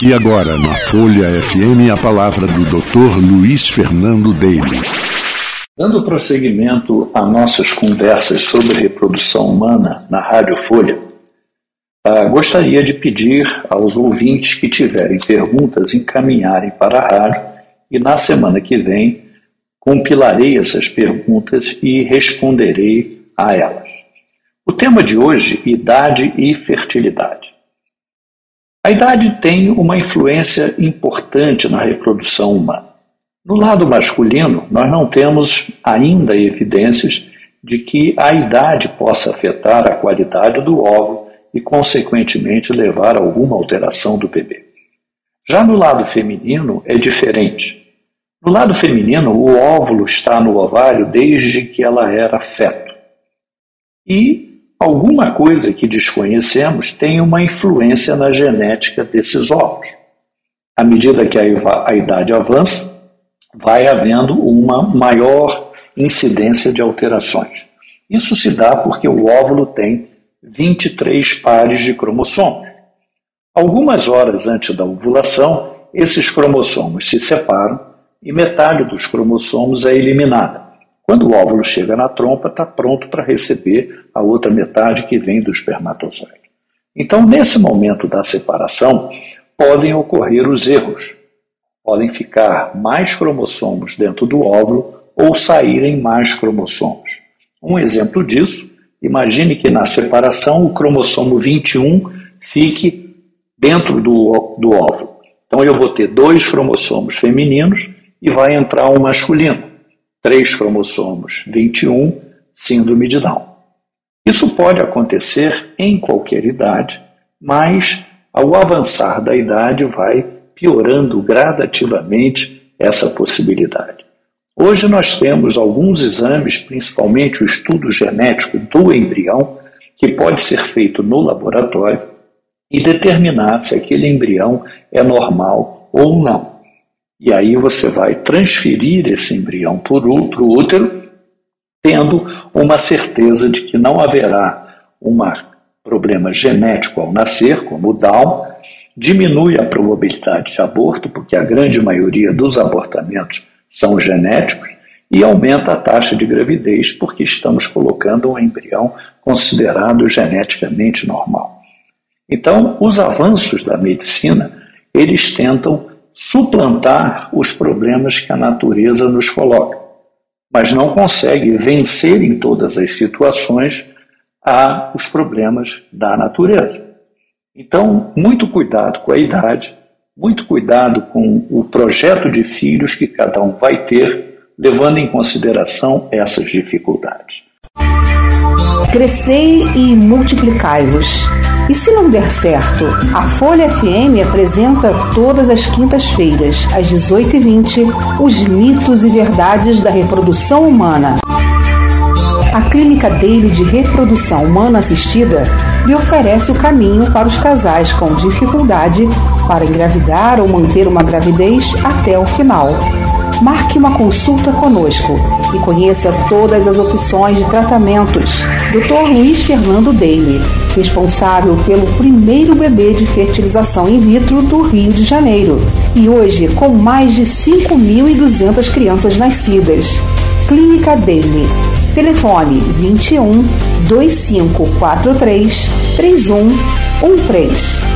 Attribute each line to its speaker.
Speaker 1: E agora, na Folha FM, a palavra do Dr. Luiz Fernando Daly.
Speaker 2: Dando prosseguimento a nossas conversas sobre reprodução humana na Rádio Folha, uh, gostaria de pedir aos ouvintes que tiverem perguntas encaminharem para a rádio e na semana que vem compilarei essas perguntas e responderei a elas. O tema de hoje, idade e fertilidade. A idade tem uma influência importante na reprodução humana. No lado masculino, nós não temos ainda evidências de que a idade possa afetar a qualidade do óvulo e, consequentemente, levar a alguma alteração do bebê. Já no lado feminino é diferente. No lado feminino, o óvulo está no ovário desde que ela era feto. E alguma coisa que desconhecemos tem uma influência na genética desses ovos. À medida que a idade avança, vai havendo uma maior incidência de alterações. Isso se dá porque o óvulo tem 23 pares de cromossomos. Algumas horas antes da ovulação, esses cromossomos se separam e metade dos cromossomos é eliminada. Quando o óvulo chega na trompa, está pronto para receber a outra metade que vem do espermatozoide. Então, nesse momento da separação, podem ocorrer os erros. Podem ficar mais cromossomos dentro do óvulo ou saírem mais cromossomos. Um exemplo disso, imagine que na separação o cromossomo 21 fique dentro do, do óvulo. Então eu vou ter dois cromossomos femininos e vai entrar um masculino três cromossomos, 21, síndrome de Down. Isso pode acontecer em qualquer idade, mas ao avançar da idade vai piorando gradativamente essa possibilidade. Hoje nós temos alguns exames, principalmente o estudo genético do embrião, que pode ser feito no laboratório e determinar se aquele embrião é normal ou não. E aí você vai transferir esse embrião para o útero, tendo uma certeza de que não haverá um problema genético ao nascer, como o Down, diminui a probabilidade de aborto, porque a grande maioria dos abortamentos são genéticos, e aumenta a taxa de gravidez, porque estamos colocando um embrião considerado geneticamente normal. Então, os avanços da medicina, eles tentam suplantar os problemas que a natureza nos coloca, mas não consegue vencer em todas as situações a os problemas da natureza. Então, muito cuidado com a idade, muito cuidado com o projeto de filhos que cada um vai ter, levando em consideração essas dificuldades.
Speaker 3: Crescei e multiplicai-vos e se não der certo, a Folha FM apresenta todas as quintas-feiras, às 18h20, os mitos e verdades da reprodução humana. A Clínica Daily de Reprodução Humana Assistida lhe oferece o caminho para os casais com dificuldade para engravidar ou manter uma gravidez até o final. Marque uma consulta conosco e conheça todas as opções de tratamentos. Dr. Luiz Fernando Daly responsável pelo primeiro bebê de fertilização in vitro do Rio de Janeiro. E hoje, com mais de 5.200 crianças nascidas. Clínica dele. Telefone 21 2543 3113.